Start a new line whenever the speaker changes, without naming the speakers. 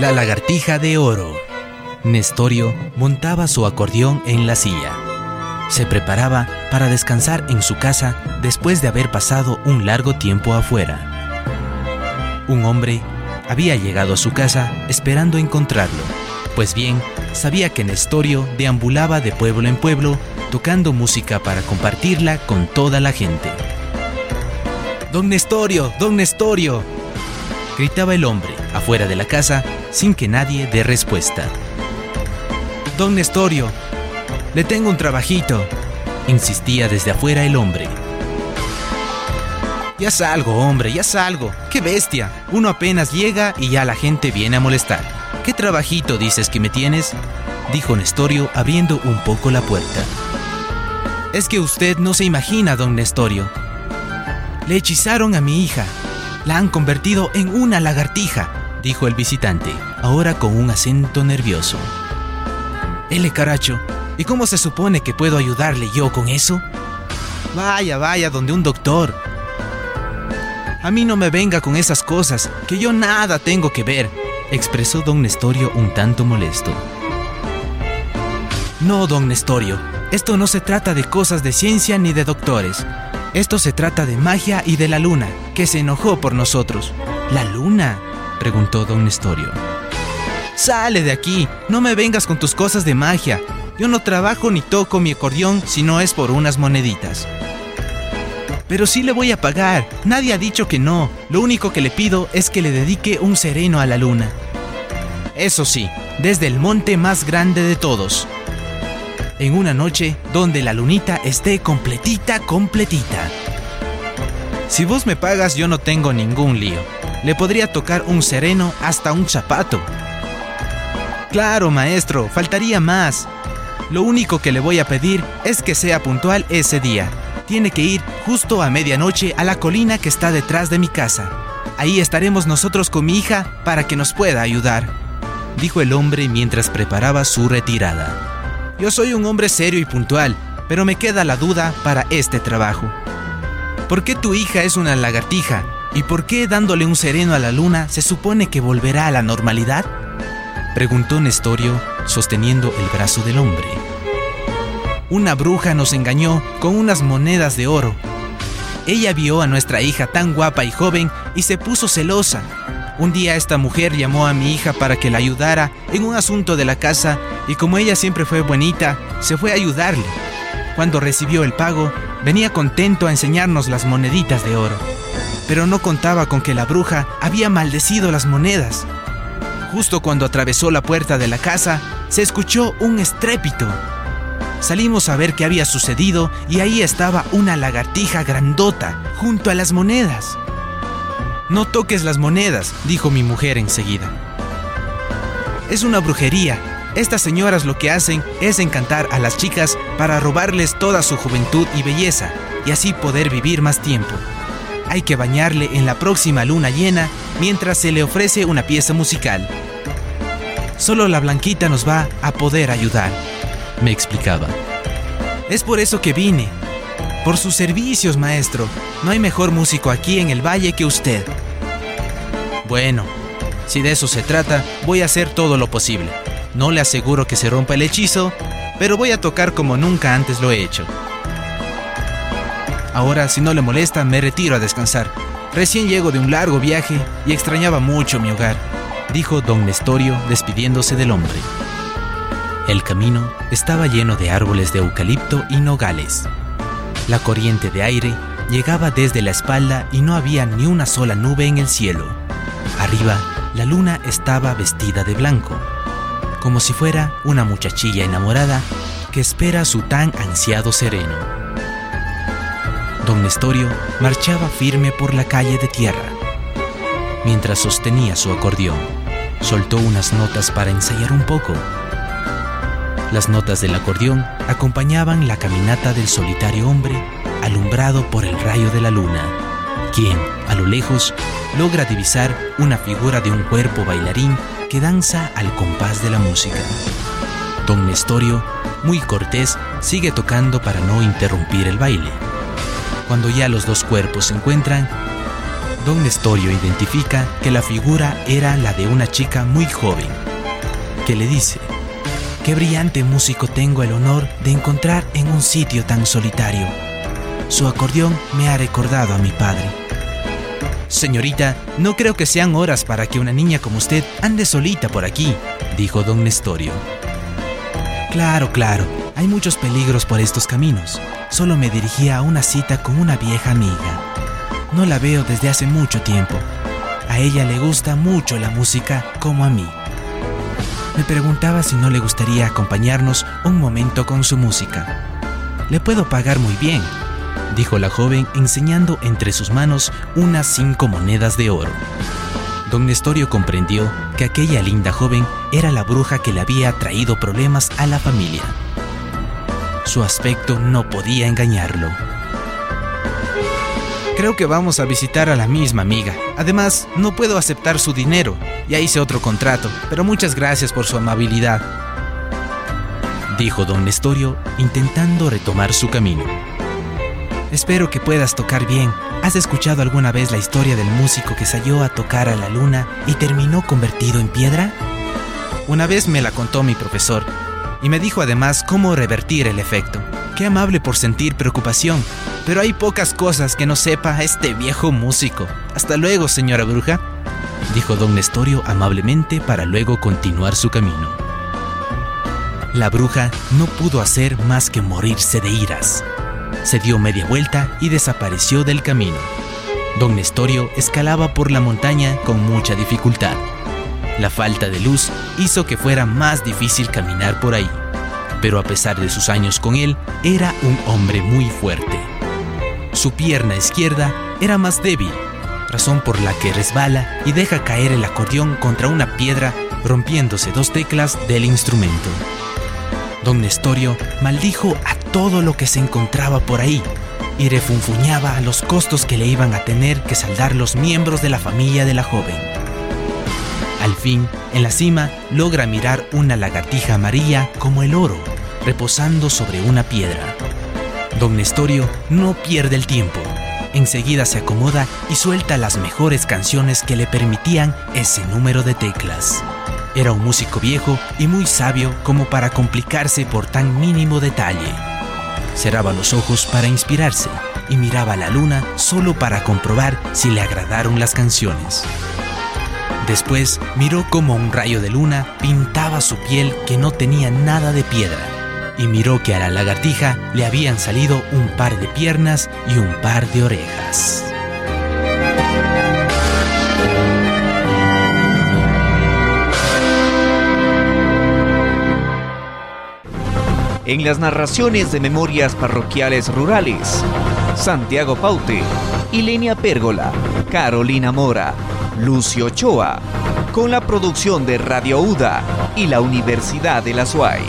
La lagartija de oro. Nestorio montaba su acordeón en la silla. Se preparaba para descansar en su casa después de haber pasado un largo tiempo afuera. Un hombre había llegado a su casa esperando encontrarlo, pues bien, sabía que Nestorio deambulaba de pueblo en pueblo tocando música para compartirla con toda la gente. Don Nestorio, don Nestorio, gritaba el hombre afuera de la casa sin que nadie dé respuesta. Don Nestorio, le tengo un trabajito, insistía desde afuera el hombre. Ya salgo, hombre, ya salgo. ¡Qué bestia! Uno apenas llega y ya la gente viene a molestar. ¿Qué trabajito dices que me tienes? dijo Nestorio abriendo un poco la puerta. Es que usted no se imagina, don Nestorio. Le hechizaron a mi hija. La han convertido en una lagartija, dijo el visitante, ahora con un acento nervioso. Ele caracho, ¿y cómo se supone que puedo ayudarle yo con eso? Vaya, vaya, donde un doctor. A mí no me venga con esas cosas, que yo nada tengo que ver, expresó don Nestorio un tanto molesto. No, don Nestorio, esto no se trata de cosas de ciencia ni de doctores. Esto se trata de magia y de la luna, que se enojó por nosotros. ¿La luna? Preguntó don Nestorio. Sale de aquí, no me vengas con tus cosas de magia. Yo no trabajo ni toco mi acordeón si no es por unas moneditas. Pero sí le voy a pagar, nadie ha dicho que no. Lo único que le pido es que le dedique un sereno a la luna. Eso sí, desde el monte más grande de todos. En una noche donde la lunita esté completita, completita. Si vos me pagas yo no tengo ningún lío. Le podría tocar un sereno hasta un zapato. Claro, maestro, faltaría más. Lo único que le voy a pedir es que sea puntual ese día. Tiene que ir justo a medianoche a la colina que está detrás de mi casa. Ahí estaremos nosotros con mi hija para que nos pueda ayudar, dijo el hombre mientras preparaba su retirada. Yo soy un hombre serio y puntual, pero me queda la duda para este trabajo. ¿Por qué tu hija es una lagartija? ¿Y por qué dándole un sereno a la luna se supone que volverá a la normalidad? Preguntó Nestorio, sosteniendo el brazo del hombre. Una bruja nos engañó con unas monedas de oro. Ella vio a nuestra hija tan guapa y joven y se puso celosa. Un día esta mujer llamó a mi hija para que la ayudara en un asunto de la casa y como ella siempre fue bonita, se fue a ayudarle. Cuando recibió el pago, venía contento a enseñarnos las moneditas de oro. Pero no contaba con que la bruja había maldecido las monedas. Justo cuando atravesó la puerta de la casa, se escuchó un estrépito. Salimos a ver qué había sucedido y ahí estaba una lagartija grandota junto a las monedas. No toques las monedas, dijo mi mujer enseguida. Es una brujería. Estas señoras lo que hacen es encantar a las chicas para robarles toda su juventud y belleza y así poder vivir más tiempo. Hay que bañarle en la próxima luna llena mientras se le ofrece una pieza musical. Solo la Blanquita nos va a poder ayudar me explicaba. Es por eso que vine. Por sus servicios, maestro. No hay mejor músico aquí en el valle que usted. Bueno, si de eso se trata, voy a hacer todo lo posible. No le aseguro que se rompa el hechizo, pero voy a tocar como nunca antes lo he hecho. Ahora, si no le molesta, me retiro a descansar. Recién llego de un largo viaje y extrañaba mucho mi hogar, dijo don Nestorio despidiéndose del hombre. El camino estaba lleno de árboles de eucalipto y nogales. La corriente de aire llegaba desde la espalda y no había ni una sola nube en el cielo. Arriba, la luna estaba vestida de blanco, como si fuera una muchachilla enamorada que espera su tan ansiado sereno. Don Nestorio marchaba firme por la calle de tierra. Mientras sostenía su acordeón, soltó unas notas para ensayar un poco las notas del acordeón acompañaban la caminata del solitario hombre alumbrado por el rayo de la luna, quien, a lo lejos, logra divisar una figura de un cuerpo bailarín que danza al compás de la música. Don Nestorio, muy cortés, sigue tocando para no interrumpir el baile. Cuando ya los dos cuerpos se encuentran, Don Nestorio identifica que la figura era la de una chica muy joven, que le dice, qué brillante músico tengo el honor de encontrar en un sitio tan solitario. Su acordeón me ha recordado a mi padre. Señorita, no creo que sean horas para que una niña como usted ande solita por aquí, dijo don Nestorio. Claro, claro, hay muchos peligros por estos caminos. Solo me dirigía a una cita con una vieja amiga. No la veo desde hace mucho tiempo. A ella le gusta mucho la música como a mí. Me preguntaba si no le gustaría acompañarnos un momento con su música. Le puedo pagar muy bien, dijo la joven enseñando entre sus manos unas cinco monedas de oro. Don Nestorio comprendió que aquella linda joven era la bruja que le había traído problemas a la familia. Su aspecto no podía engañarlo. Creo que vamos a visitar a la misma amiga. Además, no puedo aceptar su dinero. Ya hice otro contrato, pero muchas gracias por su amabilidad. Dijo don Nestorio, intentando retomar su camino. Espero que puedas tocar bien. ¿Has escuchado alguna vez la historia del músico que salió a tocar a la luna y terminó convertido en piedra? Una vez me la contó mi profesor y me dijo además cómo revertir el efecto. Qué amable por sentir preocupación, pero hay pocas cosas que no sepa este viejo músico. Hasta luego, señora bruja, dijo don Nestorio amablemente para luego continuar su camino. La bruja no pudo hacer más que morirse de iras. Se dio media vuelta y desapareció del camino. Don Nestorio escalaba por la montaña con mucha dificultad. La falta de luz hizo que fuera más difícil caminar por ahí pero a pesar de sus años con él, era un hombre muy fuerte. Su pierna izquierda era más débil, razón por la que resbala y deja caer el acordeón contra una piedra rompiéndose dos teclas del instrumento. Don Nestorio maldijo a todo lo que se encontraba por ahí y refunfuñaba a los costos que le iban a tener que saldar los miembros de la familia de la joven. Al fin, en la cima, logra mirar una lagartija amarilla como el oro, reposando sobre una piedra. Don Nestorio no pierde el tiempo. Enseguida se acomoda y suelta las mejores canciones que le permitían ese número de teclas. Era un músico viejo y muy sabio como para complicarse por tan mínimo detalle. Cerraba los ojos para inspirarse y miraba la luna solo para comprobar si le agradaron las canciones. Después miró como un rayo de luna pintaba su piel que no tenía nada de piedra y miró que a la lagartija le habían salido un par de piernas y un par de orejas.
En las narraciones de memorias parroquiales rurales, Santiago Paute, Ilenia Pérgola, Carolina Mora, Lucio Ochoa, con la producción de Radio UDA y la Universidad de la SUAY.